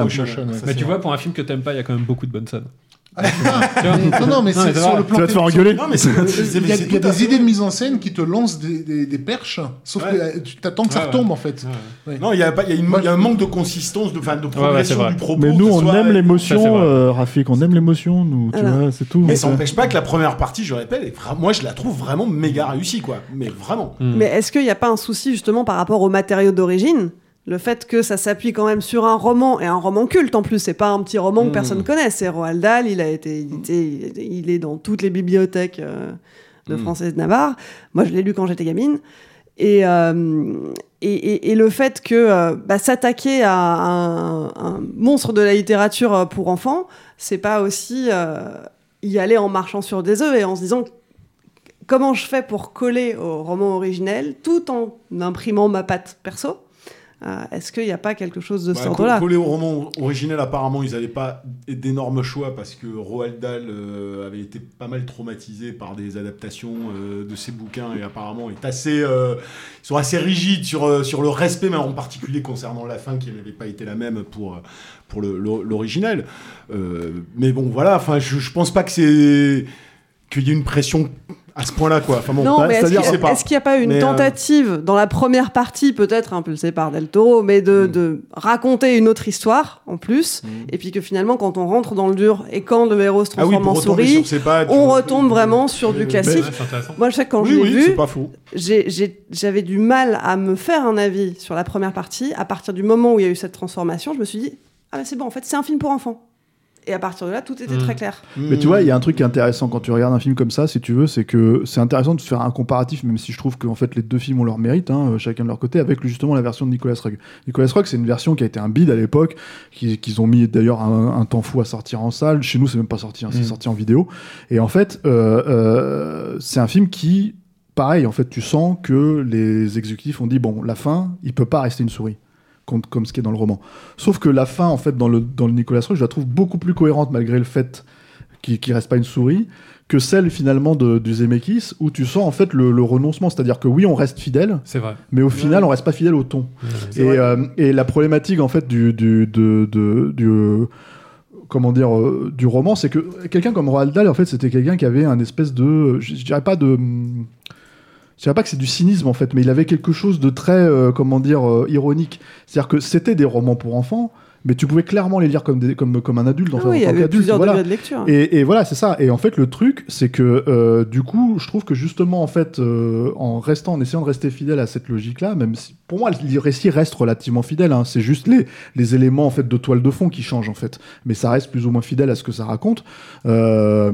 motion, Mais tu vois, pour un film que t'aimes pas, il y a quand même beaucoup de bonnes scènes. Non, non, mais Non, c'est mais sur le plan. Tu vas te faire engueuler Non, mais Il y a, y a des idées de mise en scène qui te lancent des, des- des perches, sauf Ouais. que euh, tu t'attends que ça retombe ouais. en fait. Ouais. Non, il y a pas, il y a une- Moi, il y a un manque de consistance, de, de progression du propos. Mais nous, on soit- aime l'émotion, euh, Rafik, on aime l'émotion, nous, tu Alors. vois, c'est tout. Mais ça n'empêche pas que la première partie, je répète, moi je la trouve vraiment méga réussie, quoi. Mais vraiment. Hmm. Mais est-ce qu'il n'y a pas un souci justement par rapport aux matériaux d'origine? Le fait que ça s'appuie quand même sur un roman, et un roman culte en plus, c'est pas un petit roman que Mm. personne connaît, c'est Roald Dahl, il, a été édité, il est dans toutes les bibliothèques euh, de Mm. français de Navarre. Moi, je l'ai lu quand j'étais gamine. Et, euh, et, et- et le fait que euh, bah, s'attaquer à un, un monstre de la littérature pour enfants, c'est pas aussi y aller en marchant sur des œufs et en se disant comment je fais pour coller au roman originel tout en imprimant ma patte perso Est-ce qu'il n'y a pas quelque chose de Bah, co- ordre-là collé au roman originel, apparemment, ils n'avaient pas d'énormes choix parce que Roald Dahl euh, avait été pas mal traumatisé par des adaptations euh, de ses bouquins et apparemment est assez, euh, ils sont assez rigides sur, euh, sur le respect, mais en particulier concernant la fin qui n'avait pas été la même pour, euh, pour. Euh, mais bon, voilà, enfin, je, je pense pas que c'est qu'il y ait une pression à ce point-là, quoi. Enfin, bon, Non, mais est-ce qu'il n'y a pas une Mais, euh, tentative dans la première partie, peut-être impulsée par Del Toro, mais de, de raconter une autre histoire en plus, et puis que finalement, quand on rentre dans le dur et quand le héros se ah oui, transforme pour en souris, on retombe vraiment sur du classique. Moi, je sais que quand Oui, je l'ai oui, vu, j'avais du mal à me faire un avis sur la première partie. À partir du moment où il y a eu cette transformation, je me suis dit ah mais c'est bon, en fait, c'est un film pour enfants. Et à partir de là, tout était Mm. très clair. Mais tu vois, il y a un truc qui est intéressant quand tu regardes un film comme ça, si tu veux, c'est que c'est intéressant de faire un comparatif, même si je trouve qu'en fait les deux films ont leur mérite, hein, chacun de leur côté, avec justement la version de Nicolas Roeg. Nicolas Roeg, c'est une version qui a été un bide à l'époque, qui- qu'ils ont mis d'ailleurs un, un temps fou à sortir en salle. Chez nous, c'est même pas sorti, hein, c'est Mm. sorti en vidéo. Et en fait, euh, euh, c'est un film qui pareil, en fait, tu sens que les exécutifs ont dit bon, la fin, il peut pas rester une souris. Comme, comme ce qui est dans le roman. Sauf que la fin, en fait, dans le, dans le Nicolas Roche, je la trouve beaucoup plus cohérente malgré le fait qu'il ne reste pas une souris que celle finalement de, du Zemeckis où tu sens en fait le, le renoncement. C'est-à-dire que oui, on reste fidèle, C'est vrai. mais au final, on reste pas fidèle au ton. Et, euh, et la problématique en fait du, du, de- de- du, comment dire euh, du roman, c'est que quelqu'un comme Roald Dahl en fait c'était quelqu'un qui avait un espèce de, je, je dirais pas de, je dirais pas que c'est du cynisme en fait, mais il avait quelque chose de très euh, comment dire euh, ironique. C'est-à-dire que c'était des romans pour enfants. Mais tu pouvais clairement les lire comme, des, comme, comme un adulte. Ah enfin, oui, en il y tant avait qu'adulte, plusieurs voilà. degrés de lecture. Et, et voilà, c'est ça. Et en fait, le truc, c'est que euh, du coup, je trouve que justement, en fait, euh, en restant, en essayant de rester fidèle à cette logique-là, même si pour moi, le récit reste relativement fidèle. hein, c'est juste les, les éléments en fait de toile de fond qui changent en fait, mais ça reste plus ou moins fidèle à ce que ça raconte. Euh,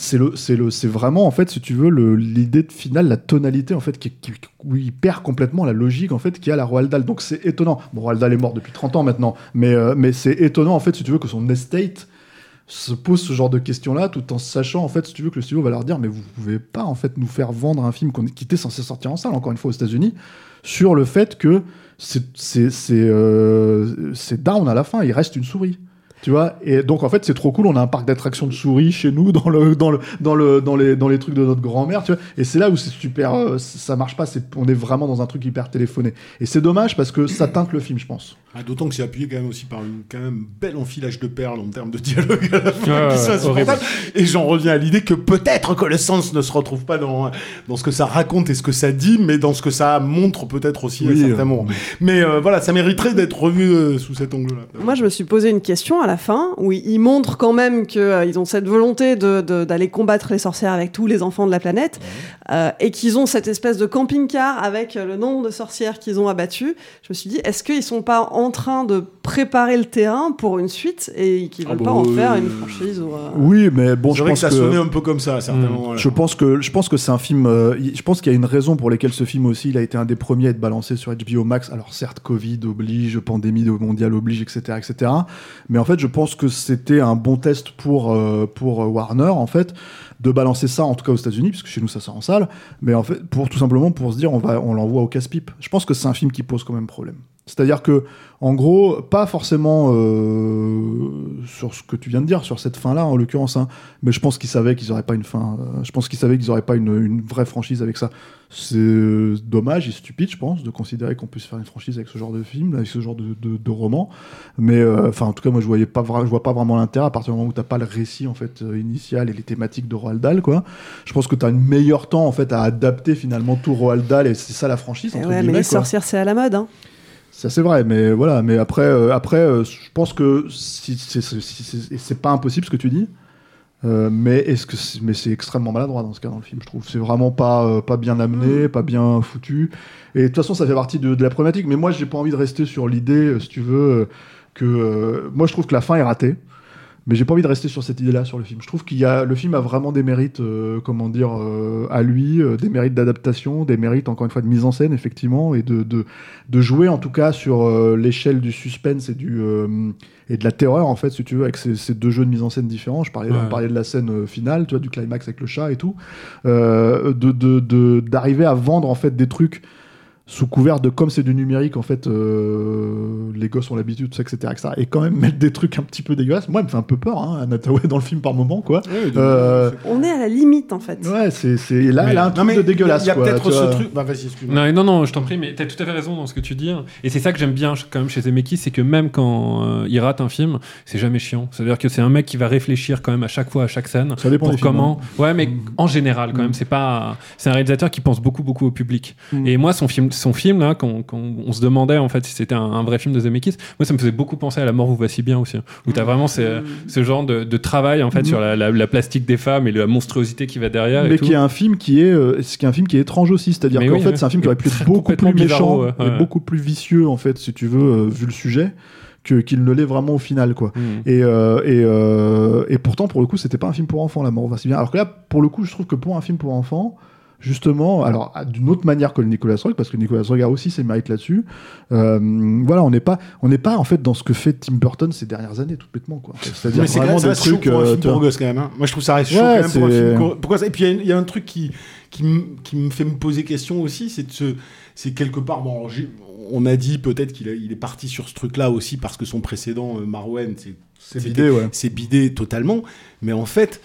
c'est le, c'est le, c'est vraiment en fait, si tu veux, l'idée de finale, la tonalité en fait, qui, qui- où il perd complètement la logique en fait qu'il y a la Roald Dahl. Donc c'est étonnant. Bon, Roald Dahl est mort depuis 30 ans maintenant, mais euh, mais c'est étonnant en fait, si tu veux, que son estate se pose ce genre de questions-là, tout en sachant en fait, si tu veux, que le studio va leur dire, mais vous pouvez pas en fait nous faire vendre un film qu'on- qui était censé sortir en salle, encore une fois aux États-Unis, sur le fait que c'est c'est c'est euh, down à la fin, il reste une souris. Tu vois et donc en fait c'est trop cool on a un parc d'attractions de souris chez nous dans le dans le dans le dans les dans les trucs de notre grand-mère tu vois et c'est là où c'est super euh, ça marche pas c'est on est vraiment dans un truc hyper téléphoné et c'est dommage parce que ça teinte le film je pense Ah, D'autant que c'est appuyé quand même aussi par une quand même bel enfilage de perles en termes de dialogue Ouais, insupportables. Et j'en reviens à l'idée que peut-être que le sens ne se retrouve pas dans, dans ce que ça raconte et ce que ça dit, mais dans ce que ça montre peut-être aussi Oui, à certains euh, moments. Mais euh, voilà, ça mériterait d'être revu euh, sous cet angle-là. Moi, je me suis posé une question à la fin où ils montrent quand même qu'ils ont cette volonté de- de- d'aller combattre les sorcières avec tous les enfants de la planète euh, et qu'ils ont cette espèce de camping-car avec euh, le nombre de sorcières qu'ils ont abattues. Je me suis dit, est-ce qu'ils sont pas en train de préparer le terrain pour une suite et qu'ils Ah veulent bah, pas en euh, faire une franchise ou, euh, oui mais bon je vrai que pense ça que sonnait un peu comme ça à certains Mm. moments. Je pense que je pense que c'est un film. euh, je pense qu'il y a une raison pour laquelle ce film aussi, il a été un des premiers à être balancé sur HBO Max. Alors certes, Covid oblige, pandémie mondiale oblige, etc., etc. Mais en fait, je pense que c'était un bon test pour euh, pour Warner en fait de balancer ça, en tout cas aux États-Unis, puisque chez nous ça sort en salle. Mais en fait, pour tout simplement pour se dire, on va on l'envoie au casse-pipe. Je pense que c'est un film qui pose quand même problème. C'est-à-dire que, en gros, pas forcément euh, sur ce que tu viens de dire, sur cette fin-là, en l'occurrence, hein, mais je pense qu'ils savaient qu'ils n'auraient pas une fin. euh, je pense qu'ils savaient qu'ils n'auraient pas une, une vraie franchise avec ça. C'est euh, dommage et stupide, je pense, de considérer qu'on puisse faire une franchise avec ce genre de film, avec ce genre de, de, de roman. Mais enfin, en tout cas, moi, je voyais pas, je vois pas vraiment l'intérêt à partir du moment où t'as pas le récit en fait initial et les thématiques de Roald Dahl, quoi. Je pense que tu as un meilleur temps en fait à adapter finalement tout Roald Dahl et c'est ça la franchise. entre ouais, mais les quoi. sorcières, c'est à la mode. Hein. Ça c'est vrai, mais voilà. Mais après, euh, après, euh, je pense que si, c'est- c'est- si- c'est pas impossible ce que tu dis. euh, mais est-ce que c'est- mais c'est extrêmement maladroit dans ce cas dans le film je trouve c'est vraiment pas euh, pas bien amené pas bien foutu et de toute façon ça fait partie de, de la problématique mais moi j'ai pas envie de rester sur l'idée euh, si tu veux que moi je trouve que la fin est ratée mais j'ai pas envie de rester sur cette idée-là sur le film. Je trouve qu'il y a le film a vraiment des mérites, euh, comment dire, euh, à lui, euh, des mérites d'adaptation, des mérites encore une fois de mise en scène effectivement, et de de, de jouer en tout cas sur euh, l'échelle du suspense et du euh, et de la terreur en fait, si tu veux, avec ces, ces deux jeux de mise en scène différents. Je parlais, Ouais. on parlait de la scène euh, finale, tu vois, du climax avec le chat et tout, euh, de de- de- d'arriver à vendre en fait des trucs sous couvert de comme c'est du numérique en fait euh, les gosses ont l'habitude etc., etc. et quand même mettre des trucs un petit peu dégueulasses moi elle me fait un peu peur hein, Anna Thaoué dans le film par moment quoi Euh, On est à la limite en fait. ouais c'est là Mais- elle a un Non, truc de dégueulasse Il y a, quoi, peut-être ce truc. Bah, vas-y, excuse-moi. Non, non, non, je t'en prie, mais t'as tout à fait raison dans ce que tu dis. Et c'est ça que j'aime bien quand même chez Zemeckis, c'est que même quand euh, il rate un film, c'est jamais chiant. C'est-à-dire que c'est un mec qui va réfléchir quand même à chaque fois, à chaque scène. Ça dépend pour films, comment. Ouais, mais en général, quand Mm. même, c'est pas. C'est un réalisateur qui pense beaucoup, beaucoup au public. Mm. Et moi, son film, son film là, quand on se demandait en fait si c'était un, un vrai film de Zemeckis, moi, ça me faisait beaucoup penser à La mort vous voici bien aussi, où t'as vraiment ce, ce genre de, de travail en fait Mm. sur la, la- la plastique des femmes et la monstruosité qui va derrière. et mais tout. qui est un film qui est euh, qui est un film qui est étrange aussi c'est-à-dire Mais qu'en oui, fait ouais. c'est un film qui aurait pu être beaucoup plus méchant bizarro, ouais, et ouais. beaucoup plus vicieux en fait si tu veux euh, vu le sujet que qu'il ne l'est vraiment au final quoi Mm. Et, euh, et, euh, et pourtant, pour le coup, c'était pas un film pour enfants, La mort va si bien. Alors que là, pour le coup, je trouve que pour un film pour enfants, justement, alors d'une autre manière que le Nicolas Roeg, parce que Nicolas Roeg a aussi ses mérites là-dessus. Euh, voilà, on n'est pas, on n'est pas en fait dans ce que fait Tim Burton ces dernières années, tout bêtement quoi. C'est-à-dire Mais c'est quand vraiment des chaud trucs. pour un euh, film pour vois. gosses quand même. hein. Moi je trouve ça reste chaud Ouais, quand même pour un c'est- film. pour- Pourquoi ça Et puis il y a- il y, a un truc qui qui, me- fait me poser question aussi, c'est de se- c'est quelque part bon, on a dit peut-être qu'il il est parti sur ce truc-là aussi parce que son précédent euh, Marwen, c'est bidé, ouais. c'est bidé totalement. Mais en fait,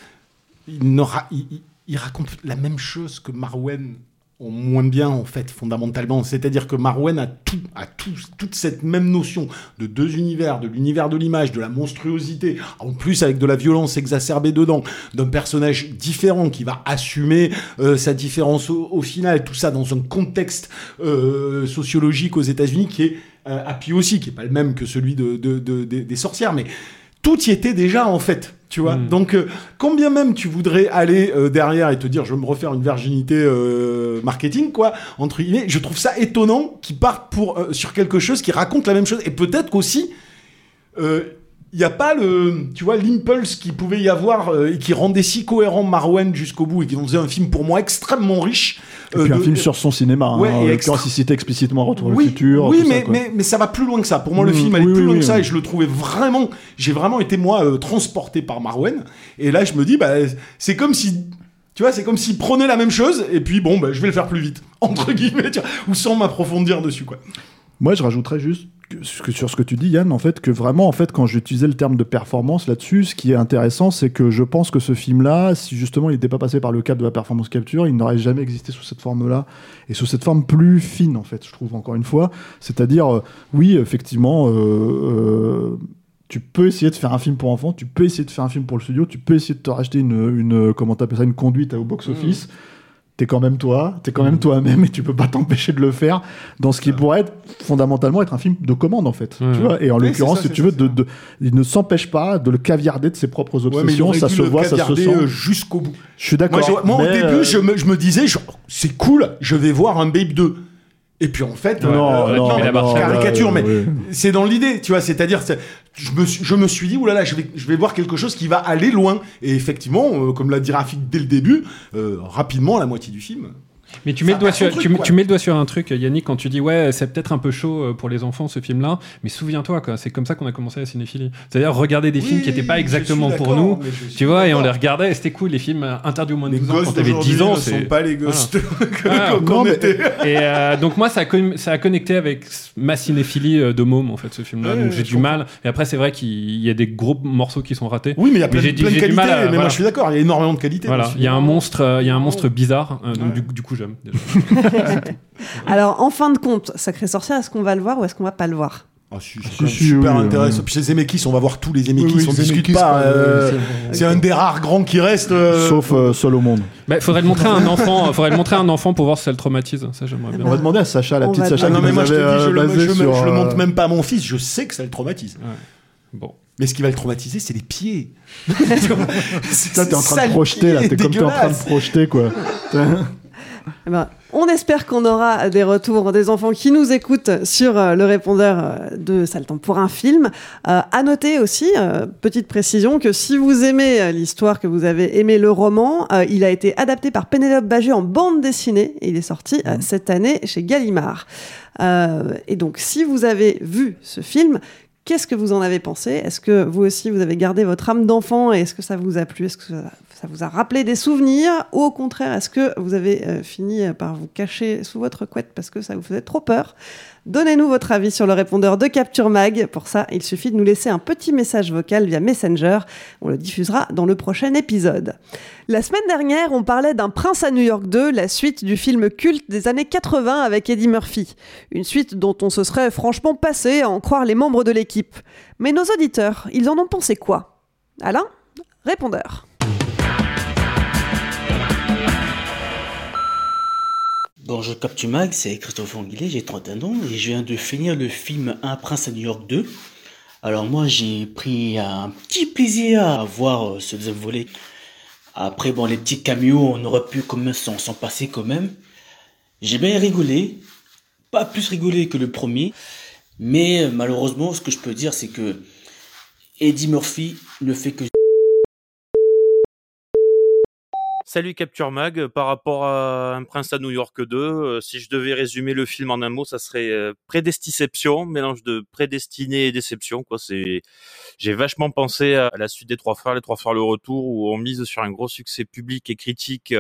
il, n'aura- il- il- raconte la même chose que Marwen en moins bien en fait fondamentalement. C'est-à-dire que Marwen a tout a tout toute cette même notion de deux univers de l'univers de l'image de la monstruosité en plus avec de la violence exacerbée dedans d'un personnage différent qui va assumer euh, sa différence au, final. Tout ça dans un contexte euh, sociologique aux États-Unis qui est euh, happy aussi qui est pas le même que celui de, de- de- des- des sorcières. Mais tout y était déjà en fait, tu vois. Donc, euh, combien même tu voudrais aller euh, derrière et te dire, je vais me refaire une virginité euh, marketing, quoi, entre guillemets, je trouve ça étonnant qu'ils partent pour sur quelque chose qui raconte la même chose. Et peut-être qu'aussi, il n'y a pas le, tu vois, l'impulse qu'il pouvait y avoir euh, et qui rendait si cohérent Marwen jusqu'au bout et qui en faisait un film pour moi extrêmement riche. Et euh, puis un de- film sur son cinéma. Ouais, hein, et en extra- l'occurrence, il citait explicitement Retour oui, au futur. Oui, tout ça, mais, mais, mais ça va plus loin que ça. Pour moi, le Mm, film allait oui, plus oui, loin que ça et je le trouvais vraiment. J'ai vraiment été, moi, euh, transporté par Marwen. Et là, je me dis, bah, c'est comme si. Tu vois, c'est comme s'il prenait la même chose et puis, bon, bah, je vais le faire plus vite. Entre guillemets, tu vois, ou sans m'approfondir dessus, quoi. Moi, je rajouterais juste sur ce que tu dis, Yann, en fait, que vraiment, en fait, quand j'utilisais le terme de performance là-dessus, ce qui est intéressant, c'est que je pense que ce film-là, si justement il n'était pas passé par le cap de la performance capture, il n'aurait jamais existé sous cette forme-là et sous cette forme plus fine, en fait, je trouve encore une fois. C'est-à-dire, euh, oui, effectivement. euh, euh, tu peux essayer de faire un film pour enfants, tu peux essayer de faire un film pour le studio, tu peux essayer de te racheter une, une comment ça, une conduite au box-office. T'es quand même toi, t'es quand même toi-même et tu peux pas t'empêcher de le faire dans ce qui pourrait être fondamentalement être un film de commande en fait. Ouais. Tu vois et en Oui, l'occurrence, si tu veux, de, de- il ne s'empêche pas de le caviarder de ses propres obsessions, ça se le voit, ça se sent. euh, jusqu'au bout. Je suis Moi, d'accord. je- moi, au début, euh, je, me, je me disais, c'est cool, je vais voir un Babe 2. Et puis en fait, Non, euh, non, non, caricature, ouais, mais c'est dans l'idée, tu vois. C'est-à-dire, c'est- je me, suis, je me suis dit, oulala, je vais, je vais voir quelque chose qui va aller loin. Et effectivement, euh, comme l'a dit Rafik dès le début, euh, rapidement, la moitié du film. Mais tu mets, le doigt sur, truc, tu, mets- quoi. tu mets le doigt sur un truc, Yannick, quand tu dis ouais, c'est peut-être un peu chaud euh, pour les enfants ce film-là, mais souviens-toi, quoi, c'est comme ça qu'on a commencé la cinéphilie. C'est-à-dire regarder des films qui n'étaient pas exactement pour nous, tu vois, et on les regardait, et c'était cool, les films euh, interdits au moins de Les 12 ans quand t'avais 10 ans. ne c'est- sont pas les gosses Ah, qu'on était. Et euh, donc moi, ça a, ça a connecté avec ma cinéphilie euh, de môme, en fait, ce film-là. Ouais, donc j'ai du comprends. mal. Et après, c'est vrai qu'il y a des gros morceaux qui sont ratés. Oui, mais il y a plein, de qualités. mais moi, voilà. je suis d'accord, il y a énormément de qualités. Voilà, ce il y a un monstre, euh, bizarre, euh, donc du coup déjà. Alors, en fin de compte, Sacré Sorcière, est-ce qu'on va le voir ou est-ce qu'on va pas le voir? Ah, si, si, super oui, intéressant. oui. Puis les Zemeckis, on va voir tous les Zemeckis, Oui, oui, on Zemeckis, discute pas. euh, c'est un des rares grands qui reste. euh, Sauf euh, seul au monde. Bah, faudrait le montrer à un enfant, faudrait le montrer à un enfant pour voir si ça le traumatise. Ça j'aimerais bien. On va demander à Sacha, la On petite Sacha, Ah non, mais moi je te dis, je, le, basé je, me- sur, je le montre même pas à mon fils, je sais que ça le traumatise. Bon. Mais ce qui va le traumatiser, c'est les pieds. Ça, t'es en train de projeter là, t'es comme t'es en train de projeter quoi. Eh ben, on espère qu'on aura des retours des enfants qui nous écoutent sur euh, le répondeur euh, de Saltan pour un film. Euh, à noter aussi, euh, petite précision, que si vous aimez l'histoire, que vous avez aimé le roman, il a été adapté par Pénélope Bagier en bande dessinée et il est sorti euh, cette année chez Gallimard. Et donc, si vous avez vu ce film, Qu'est-ce que vous en avez pensé? Est-ce que vous aussi, vous avez gardé votre âme d'enfant et est-ce que ça vous a plu? Est-ce que ça, ça vous a rappelé des souvenirs Ou au contraire, est-ce que vous avez euh, fini par vous cacher sous votre couette parce que ça vous faisait trop peur? Donnez-nous votre avis sur le répondeur de Capture Mag. Pour ça, il suffit de nous laisser un petit message vocal via Messenger. On le diffusera dans le prochain épisode. La semaine dernière, on parlait d'un Prince à New York 2, la suite du film culte des années 80 avec Eddie Murphy. Une suite dont on se serait franchement passé à en croire les membres de l'équipe. Mais nos auditeurs, ils en ont pensé quoi? Alain Répondeur. Bonjour Capture Mag, c'est Christophe Anguillet, j'ai 31 ans et je viens de finir le film Un prince à New York 2. Alors moi j'ai pris un petit plaisir à voir euh, ce deuxième volet. Après bon les petits cameos on aurait pu quand même s'en s'en passer quand même. J'ai bien rigolé, pas plus rigolé que le premier, mais euh, malheureusement ce que je peux dire c'est que Eddie Murphy ne fait que Salut Capture Mag, euh, par rapport à Un Prince à New York 2, euh, si je devais résumer le film en un mot, ça serait euh, prédestiception, mélange de prédestiné et déception. Quoi. C'est, j'ai vachement pensé à la suite des Trois Frères, les Trois Frères le Retour, où on mise sur un gros succès public et critique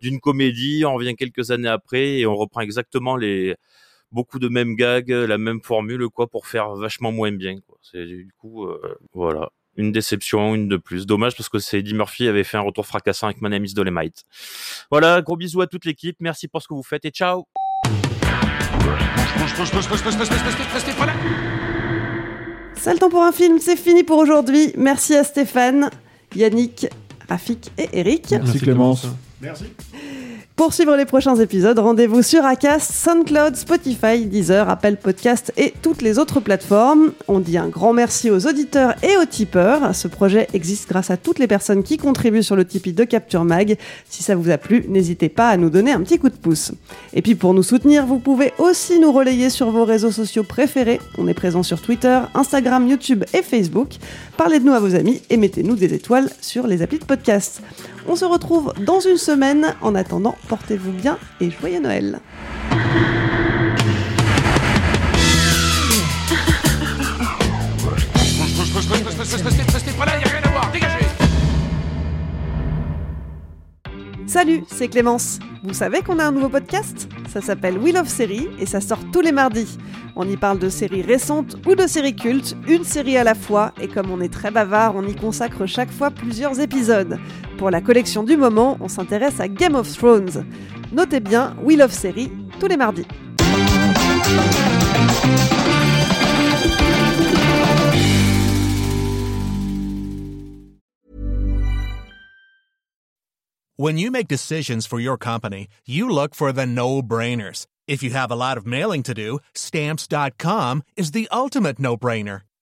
d'une comédie, on revient quelques années après et on reprend exactement les beaucoup de mêmes gags, la même formule, quoi, pour faire vachement moins bien. Quoi. C'est du coup, voilà une déception, une de plus. Dommage parce que c'est Eddie Murphy avait fait un retour fracassant avec My Name is Dolemite. Voilà, gros bisous à toute l'équipe, merci pour ce que vous faites et ciao C'est le temps pour un film, c'est fini pour aujourd'hui. Merci à Stéphane, Yannick, Rafik et Eric. Merci Clémence. Merci. Pour suivre les prochains épisodes, rendez-vous sur Acast, SoundCloud, Spotify, Deezer, Apple Podcast et toutes les autres plateformes. On dit un grand merci aux auditeurs et aux tipeurs. Ce projet existe grâce à toutes les personnes qui contribuent sur le Tipeee de Capture Mag. Si ça vous a plu, n'hésitez pas à nous donner un petit coup de pouce. Et puis pour nous soutenir, vous pouvez aussi nous relayer sur vos réseaux sociaux préférés. On est présent sur Twitter, Instagram, YouTube et Facebook. Parlez de nous à vos amis et mettez-nous des étoiles sur les applis de podcast. On se retrouve dans une semaine. En attendant, portez-vous bien et joyeux Noël. Salut, c'est Clémence. Vous savez qu'on a un nouveau podcast? Ça s'appelle Wheel of Série et ça sort tous les mardis. On y parle de séries récentes ou de séries cultes, une série à la fois, et comme on est très bavard, on y consacre chaque fois plusieurs épisodes. Pour la collection du moment, on s'intéresse à Game of Thrones. Notez bien Wheel of Série tous les mardis. When you make decisions for your company, you look for the no-brainers. If you have a lot of mailing to do, stamps.com is the ultimate no-brainer.